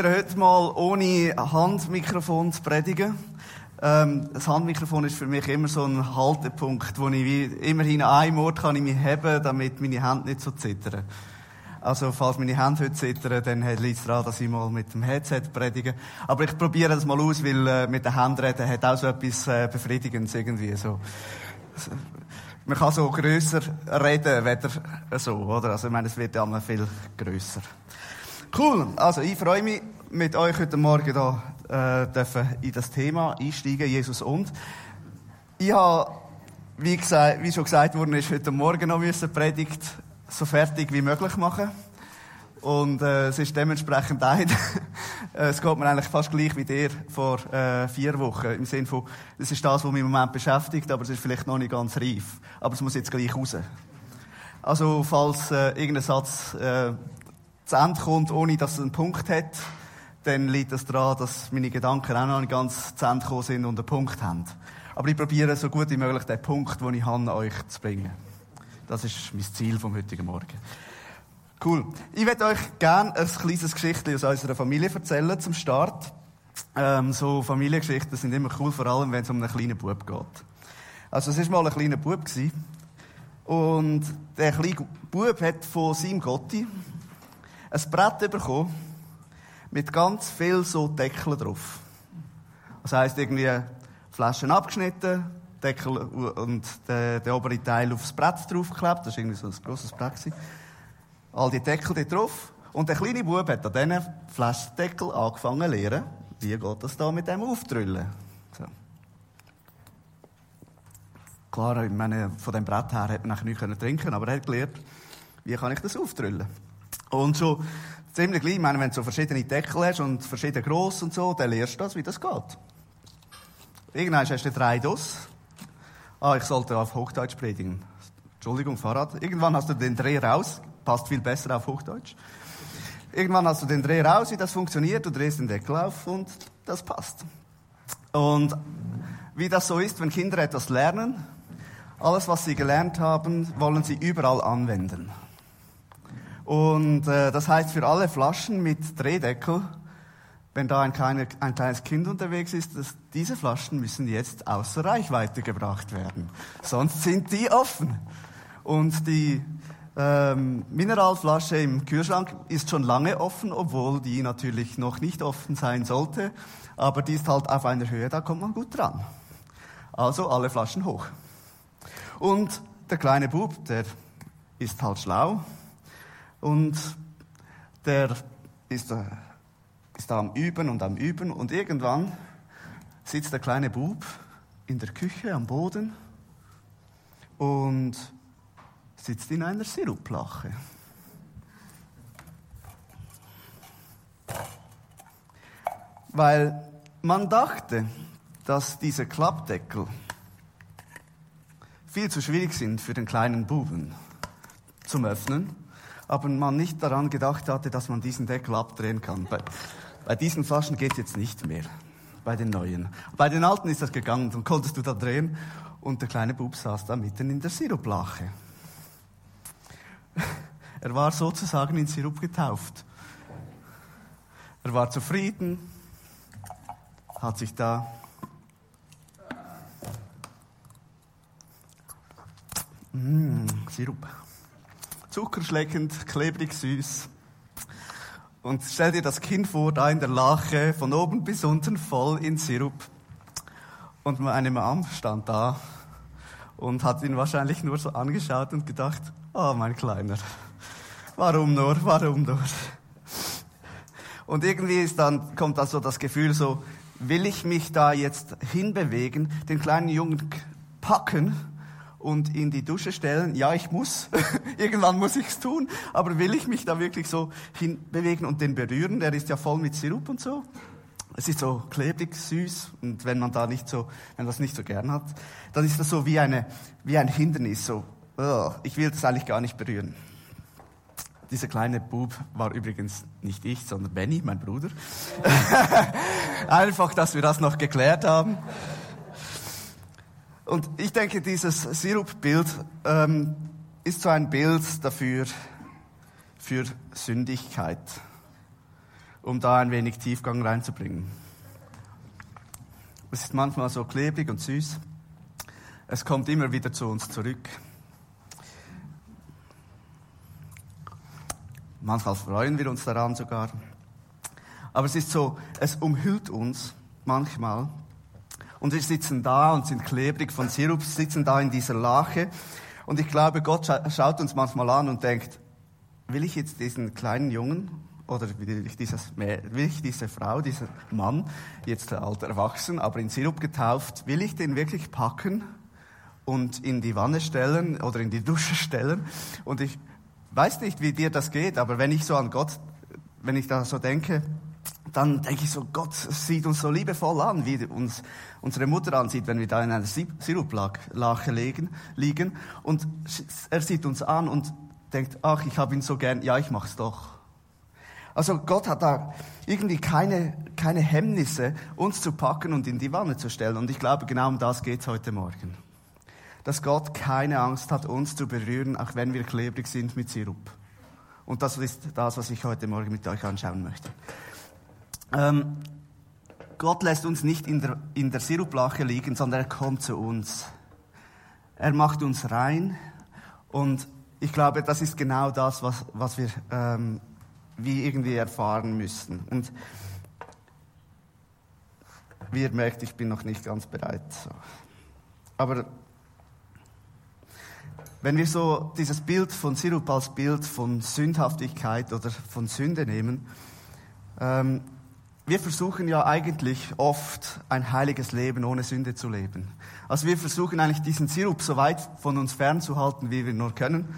Probiere heute mal ohne Handmikrofon zu predigen. Ähm, das Handmikrofon ist für mich immer so ein Haltepunkt, wo ich wie, immerhin an einem Ort kann ich mich heben, damit meine Hände nicht so zittern. Also, falls meine Hände heute zittern, dann liegt es daran, dass ich mal mit dem Headset predige. Aber ich probiere das mal aus, weil äh, mit den Händen reden hat auch so etwas äh, Befriedigendes irgendwie. So. Man kann so grösser reden, weder so, oder? Also, ich meine, es wird ja immer viel grösser. Cool. Also, ich freue mich, mit euch heute Morgen da, äh, dürfen in das Thema einsteigen, Jesus und. Ich habe, wie, gesagt, wie schon gesagt worden ist, heute Morgen noch müssen Predigt so fertig wie möglich machen. Und äh, es ist dementsprechend ein. es geht mir eigentlich fast gleich wie dir vor äh, vier Wochen. Im Sinne von, das ist das, was mich im Moment beschäftigt, aber es ist vielleicht noch nicht ganz reif. Aber es muss jetzt gleich raus. Also, falls äh, irgendein Satz äh, zu Ende kommt, ohne dass es einen Punkt hat, dann liegt das daran, dass meine Gedanken auch noch nicht ganz zu Ende gekommen sind und einen Punkt haben. Aber ich probiere so gut wie möglich den Punkt, den ich habe, euch zu bringen. Das ist mein Ziel vom heutigen Morgen. Cool. Ich werde euch gerne ein kleines Geschichtchen aus unserer Familie erzählen zum Start. Ähm, so Familiengeschichten sind immer cool, vor allem wenn es um einen kleinen Bub geht. Also es war mal ein kleiner Bub gewesen. und der kleine Bub hat von seinem Gotti ein Brett bekommen mit ganz viel so Deckeln drauf. Das heisst irgendwie Flaschen abgeschnitten, Deckel und der, der obere Teil aufs Brett draufgeklebt. Das war irgendwie so ein grosses Brett. All die Deckel da drauf. Und der kleine Bub hat an diesen Flaschendeckel angefangen zu lernen, wie geht das da mit dem Auftrüllen. So. Klar, ich meine, von dem Brett her hätte man nicht trinken können, aber er hat gelernt, wie kann ich das auftrüllen. Und so ziemlich gleich, ich meine, wenn du so verschiedene Deckel hast und verschiedene gross und so, dann lernst du das, wie das geht. Irgendwann hast du drei Dos. Ah, ich sollte auf Hochdeutsch predigen. Entschuldigung, Fahrrad. Irgendwann hast du den Dreh raus. Passt viel besser auf Hochdeutsch. Irgendwann hast du den Dreh raus, wie das funktioniert. Du drehst den Deckel auf und das passt. Und wie das so ist, wenn Kinder etwas lernen, alles, was sie gelernt haben, wollen sie überall anwenden. Und äh, das heißt für alle Flaschen mit Drehdeckel, wenn da ein, kleine, ein kleines Kind unterwegs ist, dass diese Flaschen müssen jetzt außer Reichweite gebracht werden. Sonst sind die offen. Und die ähm, Mineralflasche im Kühlschrank ist schon lange offen, obwohl die natürlich noch nicht offen sein sollte. Aber die ist halt auf einer Höhe, da kommt man gut dran. Also alle Flaschen hoch. Und der kleine Bub, der ist halt schlau und der ist, äh, ist da am Üben und am Üben und irgendwann sitzt der kleine Bub in der Küche am Boden und sitzt in einer Siruplache. Weil man dachte, dass diese Klappdeckel viel zu schwierig sind für den kleinen Buben zum Öffnen aber man nicht daran gedacht hatte, dass man diesen Deckel abdrehen kann. Bei, bei diesen Flaschen geht es jetzt nicht mehr, bei den neuen. Bei den alten ist das gegangen, dann konntest du da drehen und der kleine Bub saß da mitten in der Siruplache. Er war sozusagen in Sirup getauft. Er war zufrieden, hat sich da Mmh, Sirup zuckerschleckend, klebrig süß. Und stell dir das Kind vor, da in der Lache, von oben bis unten voll in Sirup. Und meine Mom stand da und hat ihn wahrscheinlich nur so angeschaut und gedacht, oh mein Kleiner, warum nur, warum nur? Und irgendwie ist dann, kommt da so das Gefühl so, will ich mich da jetzt hinbewegen, den kleinen Jungen packen und in die Dusche stellen. Ja, ich muss. Irgendwann muss ich's tun. Aber will ich mich da wirklich so hinbewegen und den berühren? Der ist ja voll mit Sirup und so. Es ist so klebrig, süß. Und wenn man da nicht so, wenn das nicht so gern hat, dann ist das so wie eine, wie ein Hindernis. So, oh, ich will das eigentlich gar nicht berühren. Dieser kleine Bub war übrigens nicht ich, sondern Benny, mein Bruder. Einfach, dass wir das noch geklärt haben. Und ich denke, dieses Sirupbild ähm, ist so ein Bild dafür, für Sündigkeit. um da ein wenig Tiefgang reinzubringen. Es ist manchmal so klebrig und süß. Es kommt immer wieder zu uns zurück. Manchmal freuen wir uns daran sogar. Aber es ist so, es umhüllt uns manchmal. Und wir sitzen da und sind klebrig von Sirup, sitzen da in dieser Lache. Und ich glaube, Gott schaut uns manchmal an und denkt, will ich jetzt diesen kleinen Jungen oder will ich, dieses, will ich diese Frau, dieser Mann, jetzt alt erwachsen, aber in Sirup getauft, will ich den wirklich packen und in die Wanne stellen oder in die Dusche stellen? Und ich weiß nicht, wie dir das geht, aber wenn ich so an Gott, wenn ich da so denke, dann denke ich so, Gott sieht uns so liebevoll an, wie uns unsere Mutter ansieht, wenn wir da in einer Siruplache liegen. Und er sieht uns an und denkt, ach, ich habe ihn so gern, ja, ich mach's doch. Also Gott hat da irgendwie keine, keine Hemmnisse, uns zu packen und in die Wanne zu stellen. Und ich glaube, genau um das geht's heute Morgen. Dass Gott keine Angst hat, uns zu berühren, auch wenn wir klebrig sind mit Sirup. Und das ist das, was ich heute Morgen mit euch anschauen möchte. Ähm, Gott lässt uns nicht in der, in der Siruplache liegen, sondern er kommt zu uns. Er macht uns rein und ich glaube, das ist genau das, was, was wir ähm, wie irgendwie erfahren müssen. Und wie ihr merkt, ich bin noch nicht ganz bereit. Aber wenn wir so dieses Bild von Sirup als Bild von Sündhaftigkeit oder von Sünde nehmen, ähm, wir versuchen ja eigentlich oft ein heiliges Leben ohne Sünde zu leben. Also wir versuchen eigentlich diesen Sirup so weit von uns fernzuhalten, wie wir nur können.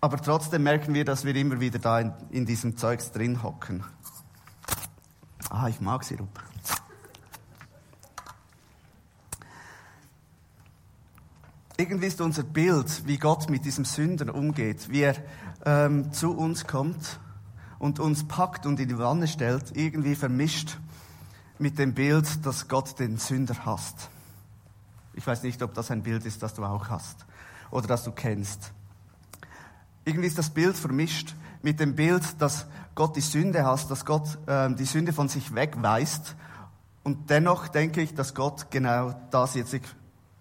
Aber trotzdem merken wir, dass wir immer wieder da in, in diesem Zeugs drin hocken. Ah, ich mag Sirup. Irgendwie ist unser Bild, wie Gott mit diesem Sünder umgeht, wie er ähm, zu uns kommt und uns packt und in die Wanne stellt, irgendwie vermischt mit dem Bild, dass Gott den Sünder hasst. Ich weiß nicht, ob das ein Bild ist, das du auch hast oder das du kennst. Irgendwie ist das Bild vermischt mit dem Bild, dass Gott die Sünde hasst, dass Gott äh, die Sünde von sich wegweist. Und dennoch denke ich, dass Gott genau das jetzt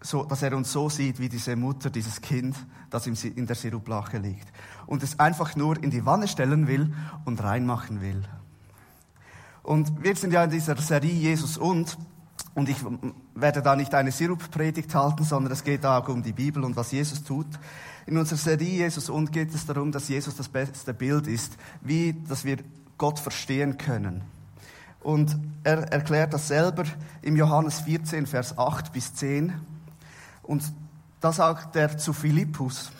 so, dass er uns so sieht wie diese Mutter, dieses Kind, das in der Siruplache liegt. Und es einfach nur in die Wanne stellen will und reinmachen will. Und wir sind ja in dieser Serie Jesus und, und ich werde da nicht eine Siruppredigt halten, sondern es geht auch um die Bibel und was Jesus tut. In unserer Serie Jesus und geht es darum, dass Jesus das beste Bild ist, wie, dass wir Gott verstehen können. Und er erklärt das selber im Johannes 14, Vers 8 bis 10. Und da sagt er zu Philippus,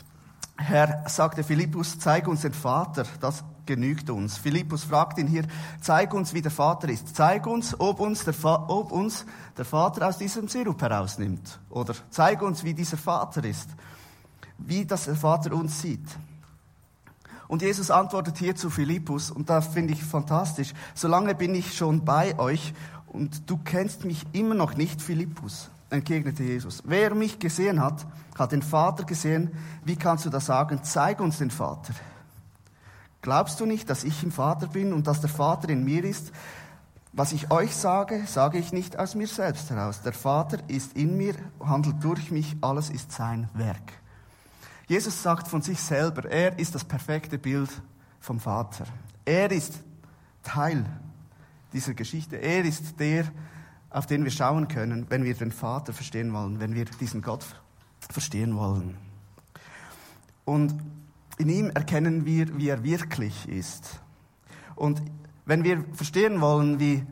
Herr, sagte Philippus, zeig uns den Vater, das genügt uns. Philippus fragt ihn hier, zeig uns, wie der Vater ist. Zeig uns, ob uns der, ob uns der Vater aus diesem Sirup herausnimmt. Oder zeig uns, wie dieser Vater ist. Wie das der Vater uns sieht. Und Jesus antwortet hier zu Philippus, und da finde ich fantastisch, solange bin ich schon bei euch und du kennst mich immer noch nicht, Philippus entgegnete Jesus. Wer mich gesehen hat, hat den Vater gesehen. Wie kannst du das sagen? Zeig uns den Vater. Glaubst du nicht, dass ich im Vater bin und dass der Vater in mir ist? Was ich euch sage, sage ich nicht aus mir selbst heraus. Der Vater ist in mir, handelt durch mich, alles ist sein Werk. Jesus sagt von sich selber, er ist das perfekte Bild vom Vater. Er ist Teil dieser Geschichte. Er ist der, auf den wir schauen können, wenn wir den Vater verstehen wollen, wenn wir diesen Gott verstehen wollen. Und in ihm erkennen wir, wie er wirklich ist. Und wenn wir verstehen wollen, wie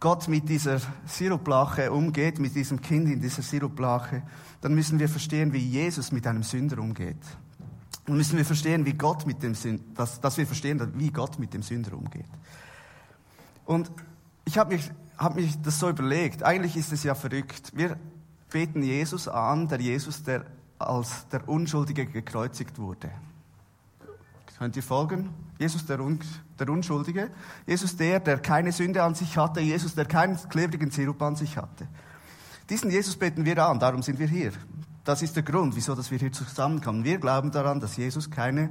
Gott mit dieser Siruplache umgeht, mit diesem Kind in dieser Siruplache, dann müssen wir verstehen, wie Jesus mit einem Sünder umgeht. Dann müssen wir verstehen, wie Gott mit dem Sünder, dass, dass wir verstehen, wie Gott mit dem Sünder umgeht. Und ich habe mich habe mich das so überlegt. Eigentlich ist es ja verrückt. Wir beten Jesus an, der Jesus, der als der Unschuldige gekreuzigt wurde. Könnt ihr folgen? Jesus, der, Un der Unschuldige. Jesus, der, der keine Sünde an sich hatte. Jesus, der keinen klebrigen Sirup an sich hatte. Diesen Jesus beten wir an, darum sind wir hier. Das ist der Grund, wieso dass wir hier zusammenkommen. Wir glauben daran, dass Jesus keine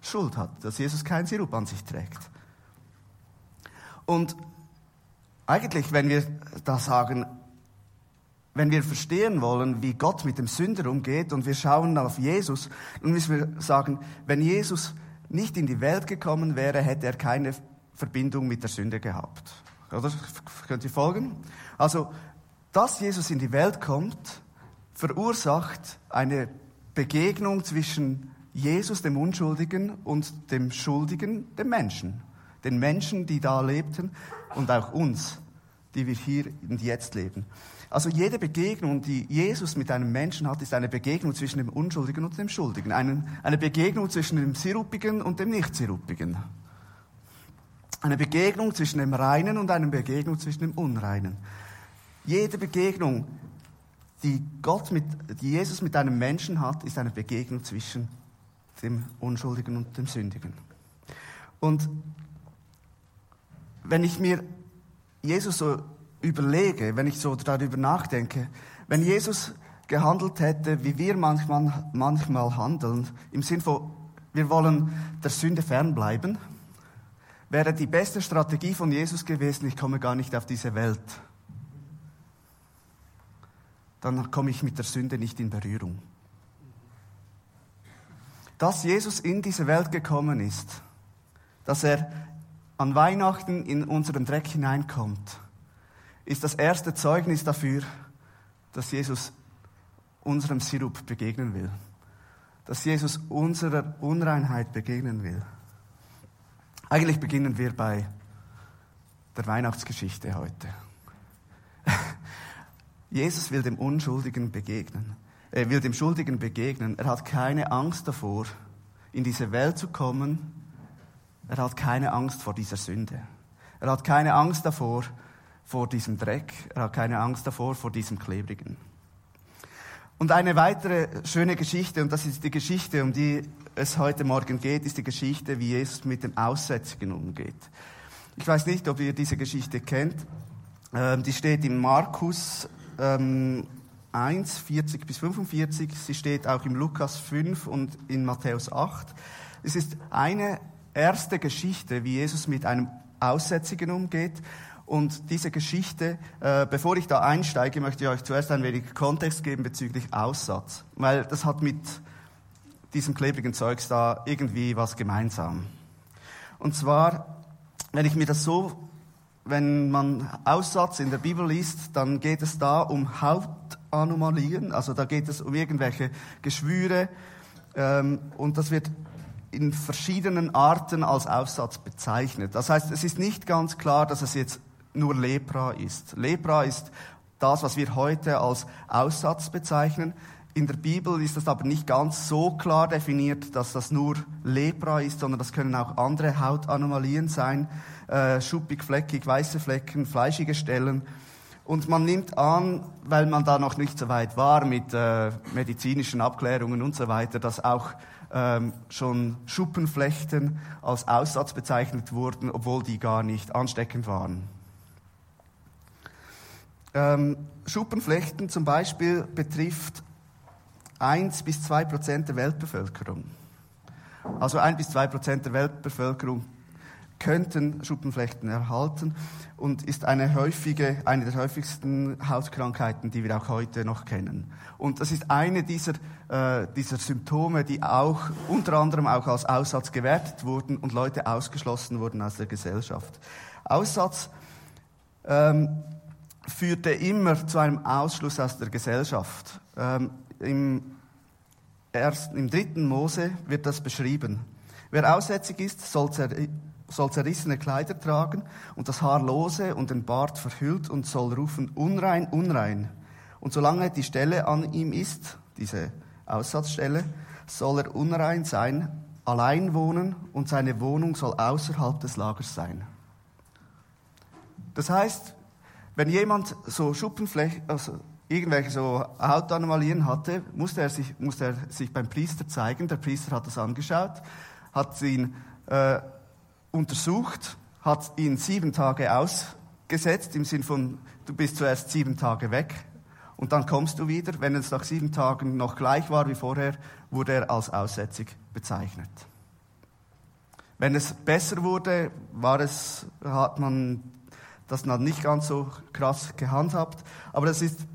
Schuld hat, dass Jesus kein Sirup an sich trägt. Und eigentlich, wenn wir da sagen, wenn wir verstehen wollen, wie Gott mit dem Sünder umgeht und wir schauen auf Jesus, dann müssen wir sagen, wenn Jesus nicht in die Welt gekommen wäre, hätte er keine Verbindung mit der Sünde gehabt. Oder? Könnt ihr folgen? Also, dass Jesus in die Welt kommt, verursacht eine Begegnung zwischen Jesus, dem Unschuldigen, und dem Schuldigen, dem Menschen. Den Menschen, die da lebten und auch uns, die wir hier und jetzt leben. Also jede Begegnung, die Jesus mit einem Menschen hat, ist eine Begegnung zwischen dem Unschuldigen und dem Schuldigen. Eine, Begegnung zwischen dem Sirupigen und dem Nicht-Sirupigen. Eine Begegnung zwischen dem Reinen und eine Begegnung zwischen dem Unreinen. Jede Begegnung, die Gott mit, die Jesus mit einem Menschen hat, ist eine Begegnung zwischen dem Unschuldigen und dem Sündigen. Und wenn ich mir Jesus so überlege, wenn ich so darüber nachdenke, wenn Jesus gehandelt hätte, wie wir manchmal, manchmal handeln, im Sinn von, wir wollen der Sünde fernbleiben, wäre die beste Strategie von Jesus gewesen, ich komme gar nicht auf diese Welt. Dann komme ich mit der Sünde nicht in Berührung. Dass Jesus in diese Welt gekommen ist, dass er an Weihnachten in unseren Dreck hineinkommt, ist das erste Zeugnis dafür, dass Jesus unserem Sirup begegnen will. Dass Jesus unserer Unreinheit begegnen will. Eigentlich beginnen wir bei der Weihnachtsgeschichte heute. Jesus will dem Unschuldigen begegnen. Er will dem Schuldigen begegnen. Er hat keine Angst davor, in diese Welt zu kommen. Er hat keine Angst vor dieser Sünde. Er hat keine Angst davor, vor diesem Dreck, er hat keine Angst davor, vor diesem Klebrigen. Und eine weitere schöne Geschichte, und das ist die Geschichte, um die es heute Morgen geht, ist die Geschichte, wie Jesus mit dem Aussätzigen umgeht. Ich weiß nicht, ob ihr diese Geschichte kennt. Ähm, die steht in Markus ähm, 1, 40 bis 45. Sie steht auch im Lukas 5 und in Matthäus 8. Es ist eine erste Geschichte, wie Jesus mit einem Aussätzigen umgeht. Und diese Geschichte, äh, bevor ich da einsteige, möchte ich euch zuerst ein wenig Kontext geben bezüglich Aussatz. Weil das hat mit diesem klebrigen Zeugs da irgendwie was gemeinsam. Und zwar, wenn ich mir das so, wenn man Aussatz in der Bibel liest, dann geht es da um Hautanomalien, also da geht es um irgendwelche Geschwüre, ähm, und das wird in verschiedenen Arten als Aussatz bezeichnet. Das heißt, es ist nicht ganz klar, dass es jetzt nur Lepra ist. Lepra ist das, was wir heute als Aussatz bezeichnen. In der Bibel ist das aber nicht ganz so klar definiert, dass das nur Lepra ist, sondern das können auch andere Hautanomalien sein, äh, schuppig, fleckig, weiße Flecken, fleischige Stellen. Und man nimmt an, weil man da noch nicht so weit war mit äh, medizinischen Abklärungen und so weiter, dass auch ähm, schon Schuppenflechten als Aussatz bezeichnet wurden, obwohl die gar nicht ansteckend waren. Ähm, Schuppenflechten zum Beispiel betrifft 1 bis 2 Prozent der Weltbevölkerung. Also 1 bis 2 Prozent der Weltbevölkerung könnten Schuppenflechten erhalten und ist eine häufige, eine der häufigsten Hautkrankheiten, die wir auch heute noch kennen. Und das ist eine dieser, äh, dieser Symptome, die auch unter anderem auch als Aussatz gewertet wurden und Leute ausgeschlossen wurden aus der Gesellschaft. Aussatz ähm, führte immer zu einem Ausschluss aus der Gesellschaft. Ähm, im, ersten, Im dritten Mose wird das beschrieben. Wer aussätzig ist, soll, soll zerrissene Kleider tragen und das Haar lose und den Bart verhüllt und soll rufen, unrein, unrein. Und solange die Stelle an ihm ist, diese Aussatzstelle, soll er unrein sein, allein wohnen und seine Wohnung soll außerhalb des Lagers sein. Das heißt, wenn jemand so Schuppenfläche, also irgendwelche so Hautanomalien hatte, musste er sich, musste er sich beim Priester zeigen. Der Priester hat das angeschaut, hat ihn äh, untersucht, hat ihn sieben Tage ausgesetzt, im Sinn von, du bist zuerst sieben Tage weg und dann kommst du wieder. Wenn es nach sieben Tagen noch gleich war wie vorher, wurde er als aussätzig bezeichnet. Wenn es besser wurde, war es, hat man das noch nicht ganz so krass gehandhabt. Aber es ist,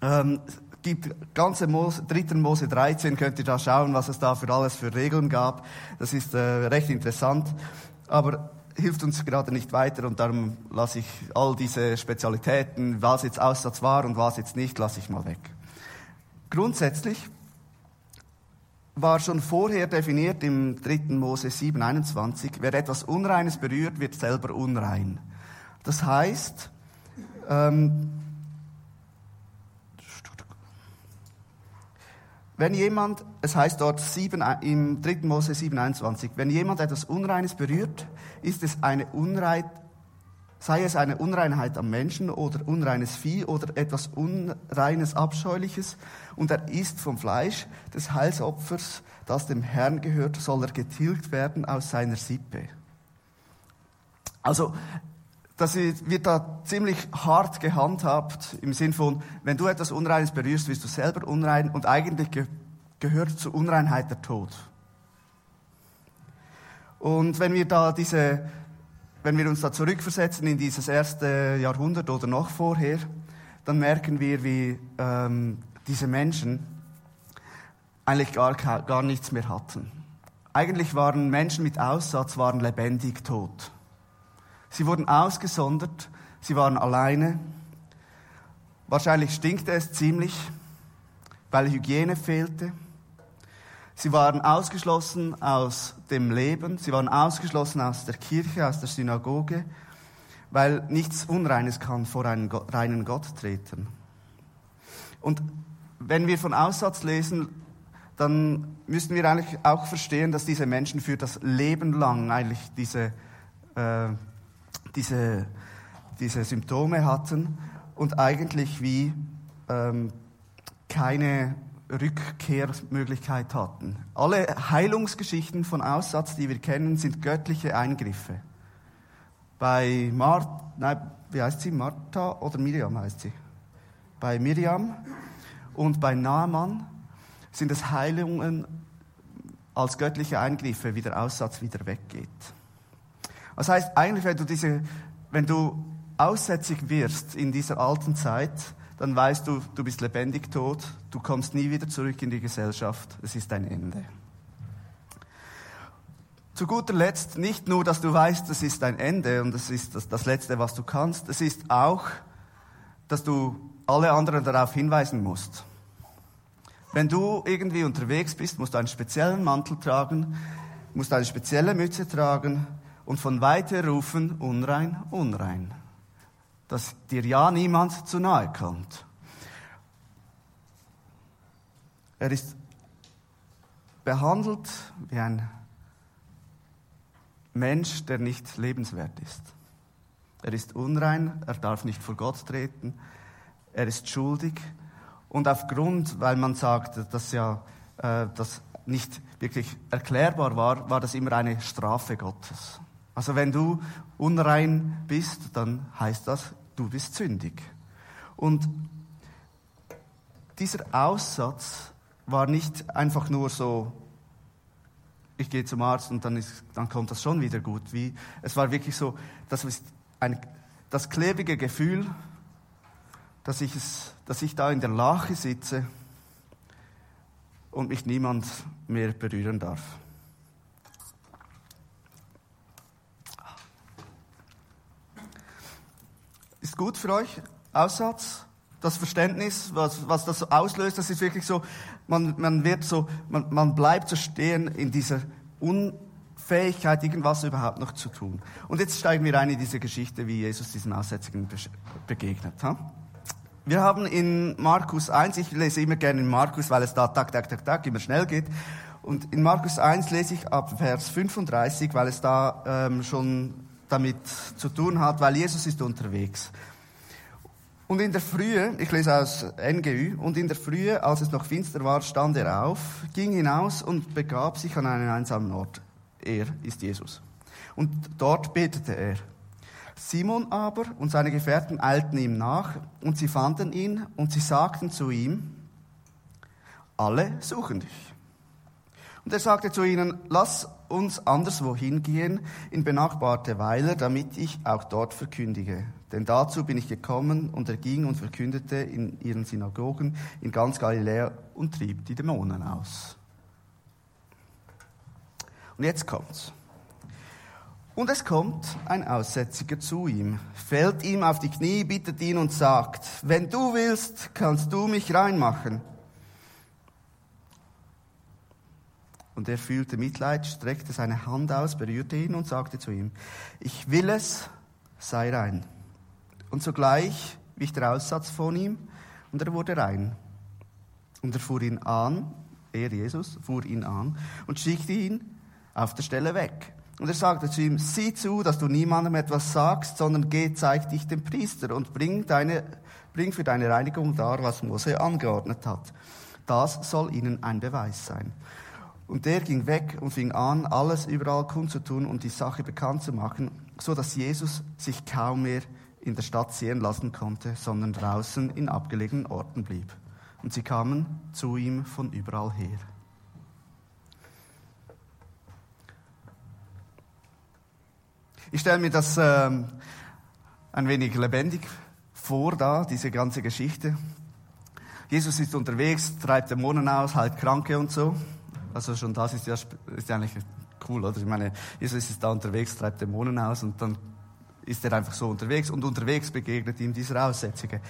ähm, gibt ganze Mose, 3. Mose 13, könnt ihr da schauen, was es da für alles für Regeln gab. Das ist äh, recht interessant, aber hilft uns gerade nicht weiter und darum lasse ich all diese Spezialitäten, was jetzt Aussatz war und was jetzt nicht, lasse ich mal weg. Grundsätzlich war schon vorher definiert im 3. Mose 7, 21, wer etwas Unreines berührt, wird selber unrein. Das heißt, ähm, wenn jemand, es heißt dort 7, im 3. Mose 7, 21, wenn jemand etwas Unreines berührt, ist es eine Unreinheit, sei es eine Unreinheit am Menschen oder unreines Vieh oder etwas Unreines, Abscheuliches, und er isst vom Fleisch des Heilsopfers, das dem Herrn gehört, soll er getilgt werden aus seiner Sippe. Also, das wird da ziemlich hart gehandhabt im Sinn von, wenn du etwas Unreines berührst, wirst du selber unrein und eigentlich ge gehört zur Unreinheit der Tod. Und wenn wir da diese, wenn wir uns da zurückversetzen in dieses erste Jahrhundert oder noch vorher, dann merken wir, wie ähm, diese Menschen eigentlich gar, gar nichts mehr hatten. Eigentlich waren Menschen mit Aussatz waren lebendig tot. Sie wurden ausgesondert, sie waren alleine. Wahrscheinlich stinkte es ziemlich, weil Hygiene fehlte. Sie waren ausgeschlossen aus dem Leben, sie waren ausgeschlossen aus der Kirche, aus der Synagoge, weil nichts Unreines kann vor einen reinen Gott treten. Und wenn wir von Aussatz lesen, dann müssen wir eigentlich auch verstehen, dass diese Menschen für das Leben lang eigentlich diese, äh, diese, diese Symptome hatten und eigentlich wie ähm, keine Rückkehrmöglichkeit hatten. Alle Heilungsgeschichten von Aussatz, die wir kennen, sind göttliche Eingriffe. Bei Mar nein, wie heißt sie? Martha oder Miriam heißt sie? Bei Miriam und bei Naaman sind es Heilungen als göttliche Eingriffe, wie der Aussatz wieder weggeht. Das heißt, eigentlich, wenn du diese, wenn du aussätzig wirst in dieser alten Zeit, dann weißt du, du bist lebendig tot, du kommst nie wieder zurück in die Gesellschaft, es ist dein Ende. Zu guter Letzt nicht nur, dass du weißt, es ist dein Ende und es ist das, das Letzte, was du kannst, es ist auch, dass du alle anderen darauf hinweisen musst. Wenn du irgendwie unterwegs bist, musst du einen speziellen Mantel tragen, musst eine spezielle Mütze tragen und von weiter rufen, unrein, unrein. Dass dir ja niemand zu nahe kommt. Er ist behandelt wie ein Mensch, der nicht lebenswert ist. Er ist unrein, er darf nicht vor Gott treten, er ist schuldig und aufgrund, weil man sagt, dass ja äh, das nicht wirklich erklärbar war, war das immer eine Strafe Gottes. Also wenn du unrein bist, dann heißt das, du bist sündig. Und dieser Aussatz war nicht einfach nur so, ich gehe zum Arzt und dann, ist, dann kommt das schon wieder gut. Wie, es war wirklich so, das ist ein, das klebige Gefühl, dass ich, es, dass ich da in der Lache sitze und mich niemand mehr berühren darf. Ist gut für euch? Aussatz? Das Verständnis, was, was das auslöst, das ist wirklich so, man, man wird so, man, man bleibt so stehen in dieser Unfähigkeit, irgendwas überhaupt noch zu tun. Und jetzt steigen wir ein in diese Geschichte, wie Jesus diesen Aussätzigen begegnet. Ha? Wir haben in Markus 1, ich lese immer gerne in Markus, weil es da tak, tak, tak, tak immer schnell geht. Und in Markus 1 lese ich ab Vers 35, weil es da ähm, schon damit zu tun hat, weil Jesus ist unterwegs. Und in der Frühe, ich lese aus NGÜ, und in der Frühe, als es noch finster war, stand er auf, ging hinaus und begab sich an einen einsamen Ort. Er ist Jesus. Und dort betete er. Simon aber und seine Gefährten eilten ihm nach und sie fanden ihn und sie sagten zu ihm, alle suchen dich. Und er sagte zu ihnen, lass uns anderswo hingehen, in benachbarte Weiler, damit ich auch dort verkündige. Denn dazu bin ich gekommen, und er ging und verkündete in ihren Synagogen in ganz Galiläa und trieb die Dämonen aus. Und jetzt kommt's. Und es kommt ein Aussätziger zu ihm, fällt ihm auf die Knie, bittet ihn und sagt, wenn du willst, kannst du mich reinmachen. Und er fühlte Mitleid, streckte seine Hand aus, berührte ihn und sagte zu ihm, ich will es, sei rein. Und sogleich wich der Aussatz von ihm und er wurde rein. Und er fuhr ihn an, er Jesus, fuhr ihn an und schickte ihn auf der Stelle weg. Und er sagte zu ihm, sieh zu, dass du niemandem etwas sagst, sondern geh, zeig dich dem Priester und bring, deine, bring für deine Reinigung dar, was Mose angeordnet hat. Das soll ihnen ein Beweis sein. Und der ging weg und fing an, alles überall kundzutun und die Sache bekannt zu machen, so dass Jesus sich kaum mehr in der Stadt sehen lassen konnte, sondern draußen in abgelegenen Orten blieb. Und sie kamen zu ihm von überall her. Ich stelle mir das ähm, ein wenig lebendig vor, da, diese ganze Geschichte. Jesus ist unterwegs, treibt Dämonen aus, heilt Kranke und so. Also schon das ist ja, ist ja eigentlich cool, oder? Ich meine, Jesus ist da unterwegs, treibt Dämonen aus und dann ist er einfach so unterwegs und unterwegs begegnet ihm dieser Aussätzige.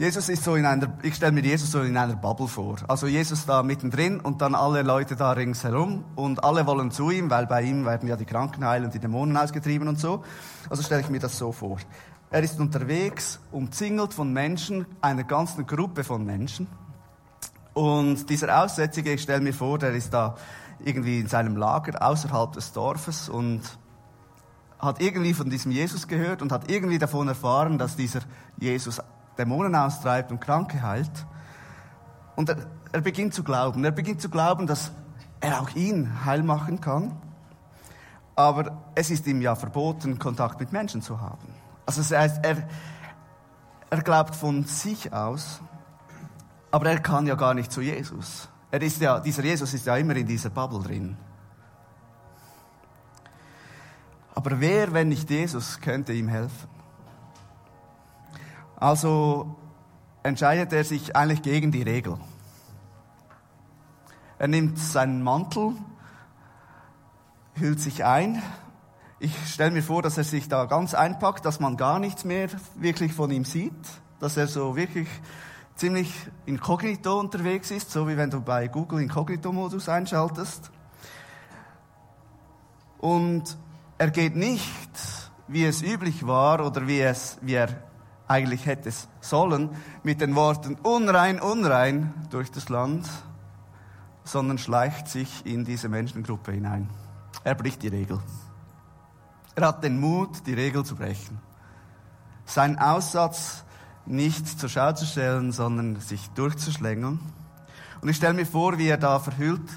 Jesus ist so in einer, ich stelle mir Jesus so in einer Bubble vor. Also Jesus da mittendrin und dann alle Leute da ringsherum und alle wollen zu ihm, weil bei ihm werden ja die Kranken heilen und die Dämonen ausgetrieben und so. Also stelle ich mir das so vor. Er ist unterwegs, umzingelt von Menschen, einer ganzen Gruppe von Menschen. Und dieser Aussätzige, ich stelle mir vor, der ist da irgendwie in seinem Lager außerhalb des Dorfes und hat irgendwie von diesem Jesus gehört und hat irgendwie davon erfahren, dass dieser Jesus Dämonen austreibt und Kranke heilt. Und er, er beginnt zu glauben. Er beginnt zu glauben, dass er auch ihn heil machen kann. Aber es ist ihm ja verboten, Kontakt mit Menschen zu haben. Also das heißt, er, er glaubt von sich aus, aber er kann ja gar nicht zu Jesus. Er ist ja, dieser Jesus ist ja immer in dieser Bubble drin. Aber wer, wenn nicht Jesus, könnte ihm helfen? Also entscheidet er sich eigentlich gegen die Regel. Er nimmt seinen Mantel, hüllt sich ein. Ich stelle mir vor, dass er sich da ganz einpackt, dass man gar nichts mehr wirklich von ihm sieht, dass er so wirklich ziemlich inkognito unterwegs ist, so wie wenn du bei Google Inkognito-Modus einschaltest. Und er geht nicht, wie es üblich war oder wie, es, wie er eigentlich hätte es sollen, mit den Worten unrein, unrein durch das Land, sondern schleicht sich in diese Menschengruppe hinein. Er bricht die Regel. Er hat den Mut, die Regel zu brechen. Sein Aussatz nicht zur Schau zu stellen, sondern sich durchzuschlängeln. Und ich stelle mir vor, wie er da verhüllt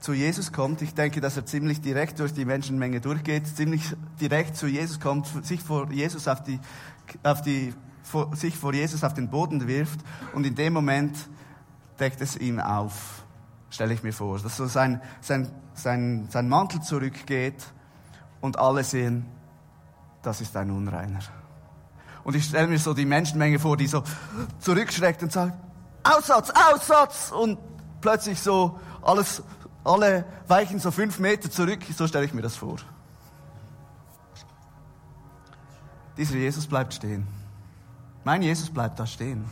zu Jesus kommt. Ich denke, dass er ziemlich direkt durch die Menschenmenge durchgeht, ziemlich direkt zu Jesus kommt, sich vor Jesus auf die auf die, vor, sich vor Jesus auf den Boden wirft und in dem Moment deckt es ihn auf, stelle ich mir vor. Dass so sein, sein, sein, sein Mantel zurückgeht und alle sehen, das ist ein Unreiner. Und ich stelle mir so die Menschenmenge vor, die so zurückschreckt und sagt, Aussatz, Aussatz! Und plötzlich so alles, alle weichen so fünf Meter zurück. So stelle ich mir das vor. Dieser Jesus bleibt stehen. Mein Jesus bleibt da stehen.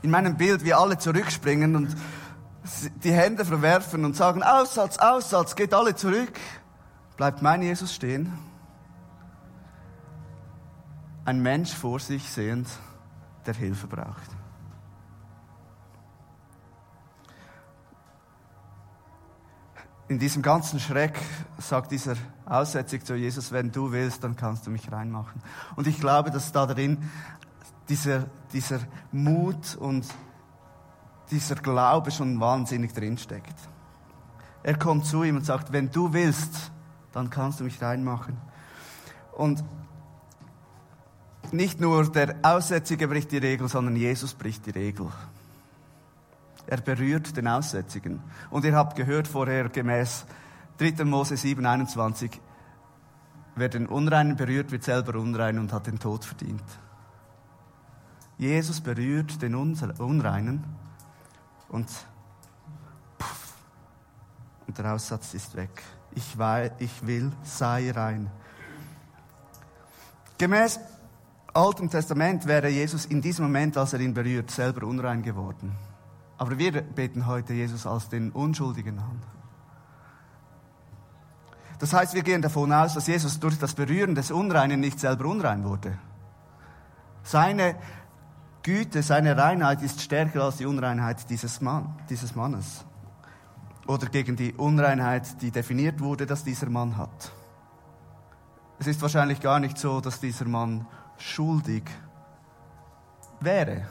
In meinem Bild, wie alle zurückspringen und die Hände verwerfen und sagen, Aussatz, Aussatz, geht alle zurück, bleibt mein Jesus stehen. Ein Mensch vor sich sehend, der Hilfe braucht. in diesem ganzen Schreck sagt dieser Aussätzig zu Jesus, wenn du willst, dann kannst du mich reinmachen. Und ich glaube, dass da drin dieser, dieser Mut und dieser Glaube schon wahnsinnig drinsteckt. Er kommt zu ihm und sagt, wenn du willst, dann kannst du mich reinmachen. Und nicht nur der Aussätzige bricht die Regel, sondern Jesus bricht die Regel. Er berührt den Aussätzigen. Und ihr habt gehört vorher gemäß 3. Mose 7, 21, wer den Unreinen berührt, wird selber unrein und hat den Tod verdient. Jesus berührt den Unreinen und puff, und der Aussatz ist weg. Ich, will, sei rein. Gemäß Altem Testament wäre Jesus in diesem Moment, als er ihn berührt, selber unrein geworden. Aber wir beten heute Jesus als den Unschuldigen an. Das heißt, wir gehen davon aus, dass Jesus durch das Berühren des Unreinen nicht selber unrein wurde. Seine Güte, seine Reinheit ist stärker als die Unreinheit dieses, Mann, dieses Mannes. Oder gegen die Unreinheit, die definiert wurde, dass dieser Mann hat. Es ist wahrscheinlich gar nicht so, dass dieser Mann schuldig wäre,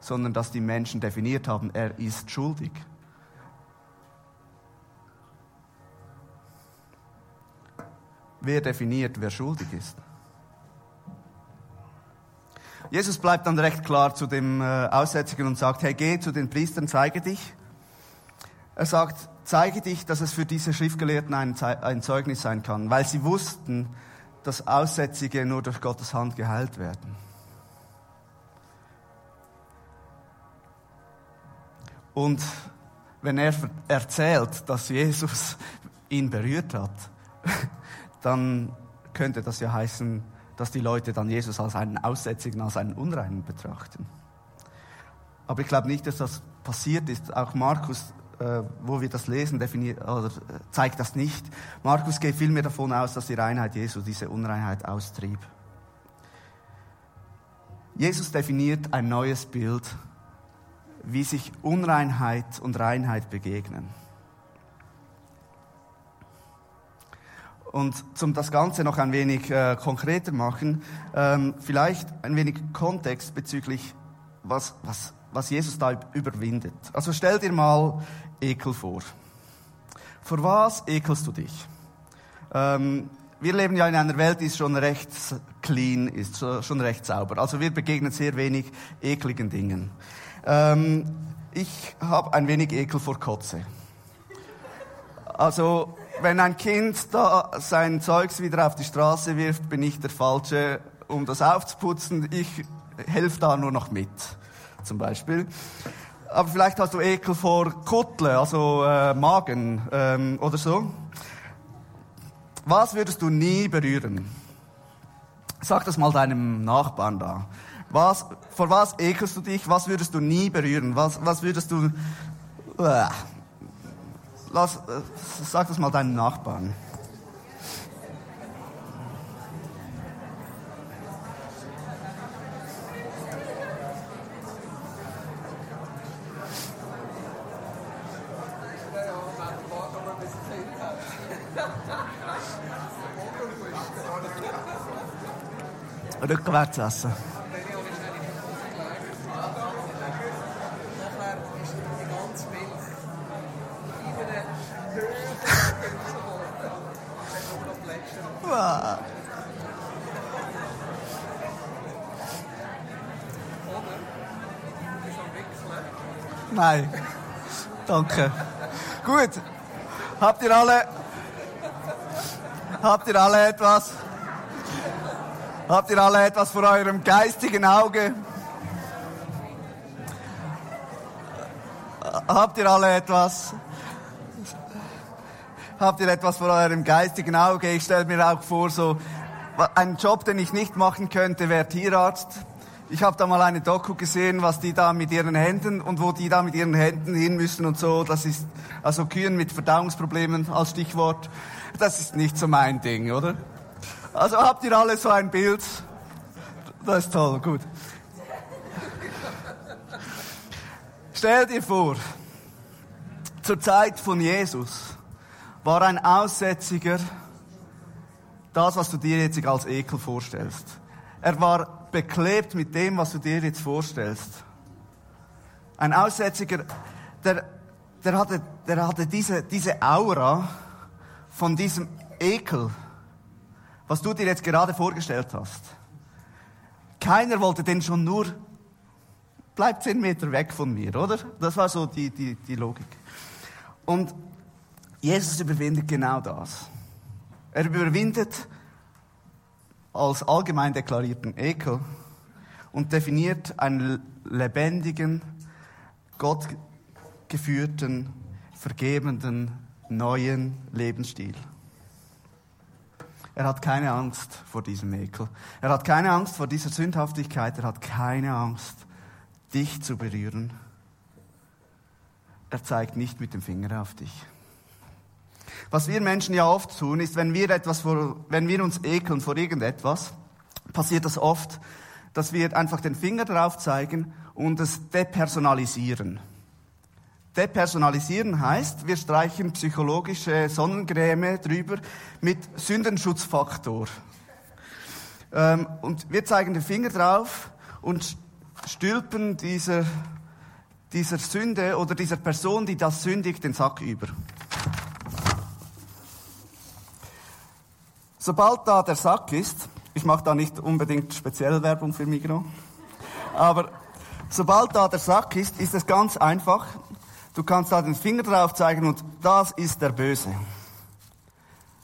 sondern dass die Menschen definiert haben, er ist schuldig. Wer definiert, wer schuldig ist? Jesus bleibt dann recht klar zu dem äh, Aussätzigen und sagt, hey, geh zu den Priestern, zeige dich. Er sagt, zeige dich, dass es für diese Schriftgelehrten ein, ein Zeugnis sein kann, weil sie wussten, dass Aussätzige nur durch Gottes Hand geheilt werden. Und wenn er erzählt, dass Jesus ihn berührt hat, dann könnte das ja heißen, dass die Leute dann Jesus als einen Aussätzigen, als einen Unreinen betrachten. Aber ich glaube nicht, dass das passiert ist. Auch Markus äh, wo wir das lesen, definiert, oder äh, zeigt das nicht. Markus geht vielmehr davon aus, dass die Reinheit Jesu diese Unreinheit austrieb. Jesus definiert ein neues Bild, wie sich Unreinheit und Reinheit begegnen. Und zum das Ganze noch ein wenig äh, konkreter machen, ähm, vielleicht ein wenig Kontext bezüglich, was, was, was Jesus da überwindet. Also stell dir mal Ekel vor. Vor was ekelst du dich? Ähm, wir leben ja in einer Welt, die schon recht clean ist, schon recht sauber. Also wir begegnen sehr wenig ekligen Dingen. Ähm, ich habe ein wenig Ekel vor Kotze. Also wenn ein Kind da sein Zeugs wieder auf die Straße wirft, bin ich der Falsche, um das aufzuputzen. Ich helfe da nur noch mit, zum Beispiel aber vielleicht hast du Ekel vor Kuttle, also äh, Magen ähm, oder so. Was würdest du nie berühren? Sag das mal deinem Nachbarn da. Was, vor was ekelst du dich? Was würdest du nie berühren? Was, was würdest du... Äh, lass, äh, sag das mal deinem Nachbarn. Rückwärts essen. Nein. Danke. Gut. Habt ihr alle, habt ihr alle etwas? Habt ihr alle etwas vor eurem geistigen Auge? Habt ihr alle etwas? Habt ihr etwas vor eurem geistigen Auge? Ich stelle mir auch vor, so einen Job, den ich nicht machen könnte, wäre Tierarzt. Ich habe da mal eine Doku gesehen, was die da mit ihren Händen und wo die da mit ihren Händen hin müssen und so. Das ist also Kühen mit Verdauungsproblemen als Stichwort. Das ist nicht so mein Ding, oder? Also habt ihr alle so ein Bild? Das ist toll, gut. Stell dir vor, zur Zeit von Jesus war ein Aussätziger das, was du dir jetzt als Ekel vorstellst. Er war beklebt mit dem, was du dir jetzt vorstellst. Ein Aussätziger, der, der hatte, der hatte diese, diese Aura von diesem Ekel was du dir jetzt gerade vorgestellt hast. Keiner wollte den schon nur bleib zehn Meter weg von mir, oder? Das war so die, die, die Logik. Und Jesus überwindet genau das. Er überwindet als allgemein deklarierten Ekel und definiert einen lebendigen, gottgeführten, vergebenden, neuen Lebensstil. Er hat keine Angst vor diesem Ekel. Er hat keine Angst vor dieser Sündhaftigkeit. Er hat keine Angst, dich zu berühren. Er zeigt nicht mit dem Finger auf dich. Was wir Menschen ja oft tun, ist, wenn wir etwas vor, wenn wir uns ekeln vor irgendetwas, passiert das oft, dass wir einfach den Finger drauf zeigen und es depersonalisieren. Depersonalisieren heißt, wir streichen psychologische Sonnencreme drüber mit Sündenschutzfaktor. Ähm, und wir zeigen den Finger drauf und stülpen dieser, dieser Sünde oder dieser Person, die das sündigt, den Sack über. Sobald da der Sack ist, ich mache da nicht unbedingt speziell Werbung für Migro, aber sobald da der Sack ist, ist es ganz einfach. Du kannst da den Finger drauf zeigen und das ist der Böse.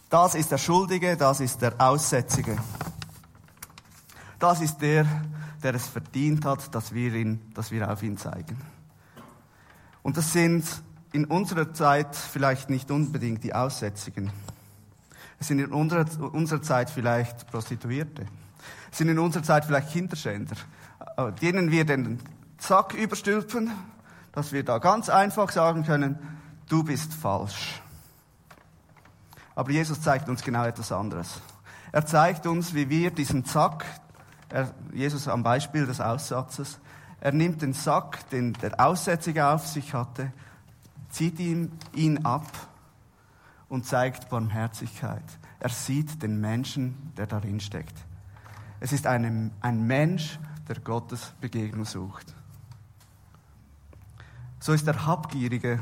Das ist der Schuldige, das ist der Aussätzige. Das ist der, der es verdient hat, dass wir, ihn, dass wir auf ihn zeigen. Und das sind in unserer Zeit vielleicht nicht unbedingt die Aussätzigen. Es sind in unserer, unserer Zeit vielleicht Prostituierte. Es sind in unserer Zeit vielleicht Kinderschänder, äh, denen wir den Zack überstülpen dass wir da ganz einfach sagen können, du bist falsch. Aber Jesus zeigt uns genau etwas anderes. Er zeigt uns, wie wir diesen Sack, er, Jesus am Beispiel des Aussatzes, er nimmt den Sack, den der Aussätzige auf sich hatte, zieht ihm, ihn ab und zeigt Barmherzigkeit. Er sieht den Menschen, der darin steckt. Es ist eine, ein Mensch, der Gottes Begegnung sucht. So ist der Habgierige,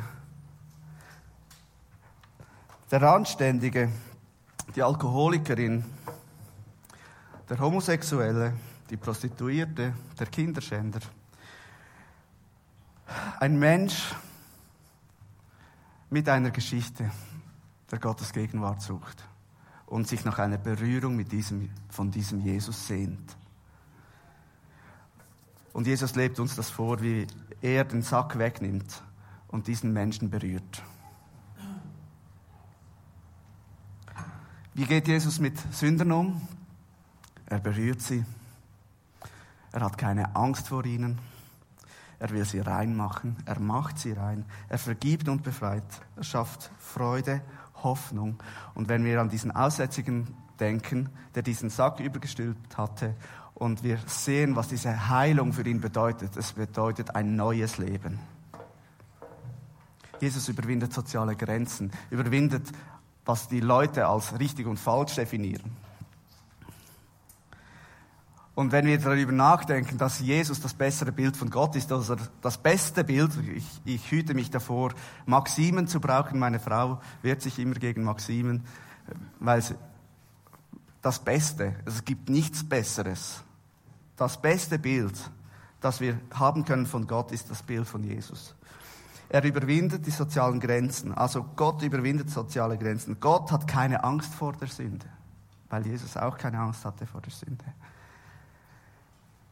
der Anständige, die Alkoholikerin, der Homosexuelle, die Prostituierte, der Kinderschänder. Ein Mensch mit einer Geschichte, der Gottes Gegenwart sucht und sich nach einer Berührung mit diesem, von diesem Jesus sehnt. Und Jesus lebt uns das vor, wie er den Sack wegnimmt und diesen Menschen berührt. Wie geht Jesus mit Sündern um? Er berührt sie. Er hat keine Angst vor ihnen. Er will sie reinmachen. Er macht sie rein. Er vergibt und befreit. Er schafft Freude, Hoffnung. Und wenn wir an diesen Aussätzigen denken, der diesen Sack übergestülpt hatte und wir sehen, was diese Heilung für ihn bedeutet. Es bedeutet ein neues Leben. Jesus überwindet soziale Grenzen, überwindet, was die Leute als richtig und falsch definieren. Und wenn wir darüber nachdenken, dass Jesus das bessere Bild von Gott ist, also das beste Bild, ich, ich hüte mich davor, Maximen zu brauchen. Meine Frau wehrt sich immer gegen Maximen, weil sie, das Beste, es gibt nichts Besseres das beste Bild, das wir haben können von Gott, ist das Bild von Jesus. Er überwindet die sozialen Grenzen. Also Gott überwindet soziale Grenzen. Gott hat keine Angst vor der Sünde, weil Jesus auch keine Angst hatte vor der Sünde.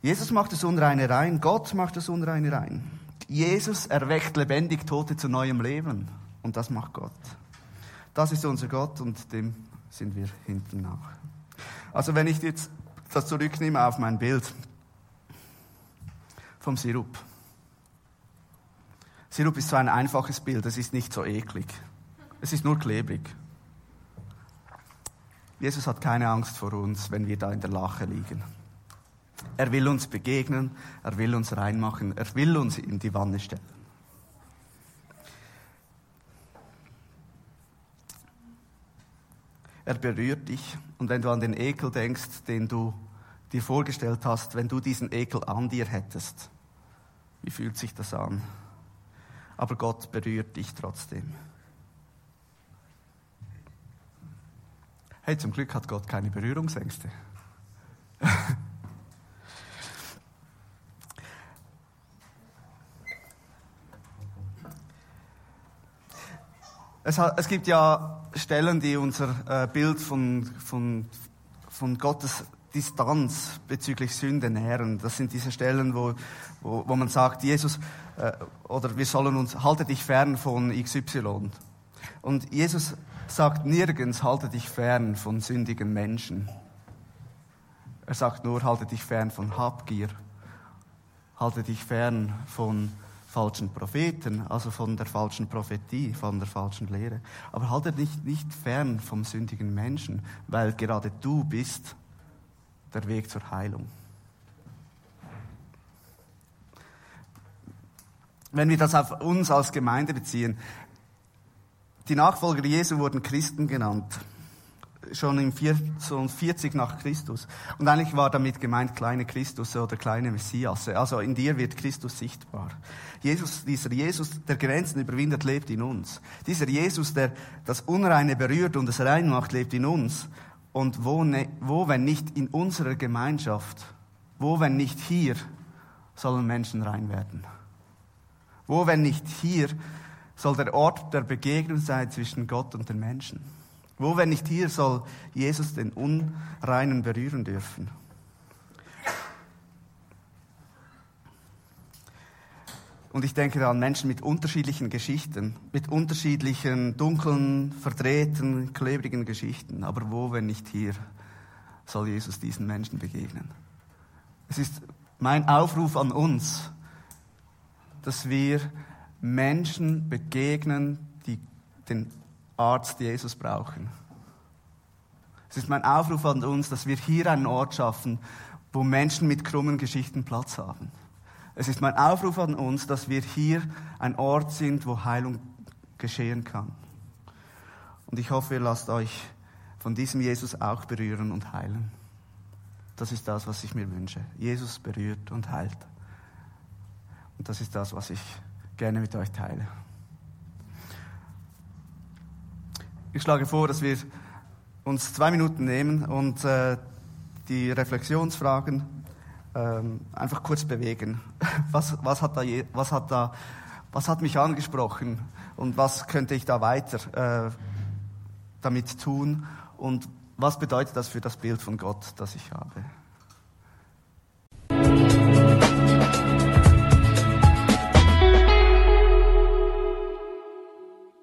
Jesus macht das Unreine rein, Gott macht das Unreine rein. Jesus erweckt lebendig Tote zu neuem Leben. Und das macht Gott. Das ist unser Gott und dem sind wir hinten nach. Also wenn ich jetzt das zurücknehme auf mein Bild vom Sirup. Sirup ist so ein einfaches Bild, es ist nicht so eklig. Es ist nur klebrig. Jesus hat keine Angst vor uns, wenn wir da in der Lache liegen. Er will uns begegnen, er will uns reinmachen, er will uns in die Wanne stellen. Er berührt dich und wenn du an den Ekel denkst, den du dir vorgestellt hast, wenn du diesen Ekel an dir hättest, wie fühlt sich das an? Aber Gott berührt dich trotzdem. Hey, zum Glück hat Gott keine Berührungsängste. Es, hat, es gibt ja Stellen, die unser äh, Bild von, von, von Gottes Distanz bezüglich Sünde nähren. Das sind diese Stellen, wo, wo, wo man sagt, Jesus, äh, oder wir sollen uns, halte dich fern von XY. Und Jesus sagt nirgends, halte dich fern von sündigen Menschen. Er sagt nur, halte dich fern von Habgier. Halte dich fern von falschen Propheten, also von der falschen Prophetie, von der falschen Lehre. Aber halte dich nicht fern vom sündigen Menschen, weil gerade du bist der Weg zur Heilung. Wenn wir das auf uns als Gemeinde beziehen, die Nachfolger Jesu wurden Christen genannt schon im 40 nach Christus. Und eigentlich war damit gemeint kleine Christus oder kleine Messias. Also in dir wird Christus sichtbar. Jesus, dieser Jesus, der Grenzen überwindet, lebt in uns. Dieser Jesus, der das Unreine berührt und es rein macht, lebt in uns. Und wo, ne, wo, wenn nicht in unserer Gemeinschaft, wo, wenn nicht hier, sollen Menschen rein werden? Wo, wenn nicht hier, soll der Ort der Begegnung sein zwischen Gott und den Menschen? Wo, wenn nicht hier, soll Jesus den Unreinen berühren dürfen? Und ich denke an Menschen mit unterschiedlichen Geschichten, mit unterschiedlichen dunklen, verdrehten, klebrigen Geschichten. Aber wo, wenn nicht hier, soll Jesus diesen Menschen begegnen? Es ist mein Aufruf an uns, dass wir Menschen begegnen, die den Arzt Jesus brauchen. Es ist mein Aufruf an uns, dass wir hier einen Ort schaffen, wo Menschen mit krummen Geschichten Platz haben. Es ist mein Aufruf an uns, dass wir hier ein Ort sind, wo Heilung geschehen kann. Und ich hoffe, ihr lasst euch von diesem Jesus auch berühren und heilen. Das ist das, was ich mir wünsche. Jesus berührt und heilt. Und das ist das, was ich gerne mit euch teile. Ich schlage vor, dass wir uns zwei Minuten nehmen und äh, die Reflexionsfragen ähm, einfach kurz bewegen. Was, was, hat da was, hat da, was hat mich angesprochen und was könnte ich da weiter äh, damit tun und was bedeutet das für das Bild von Gott, das ich habe?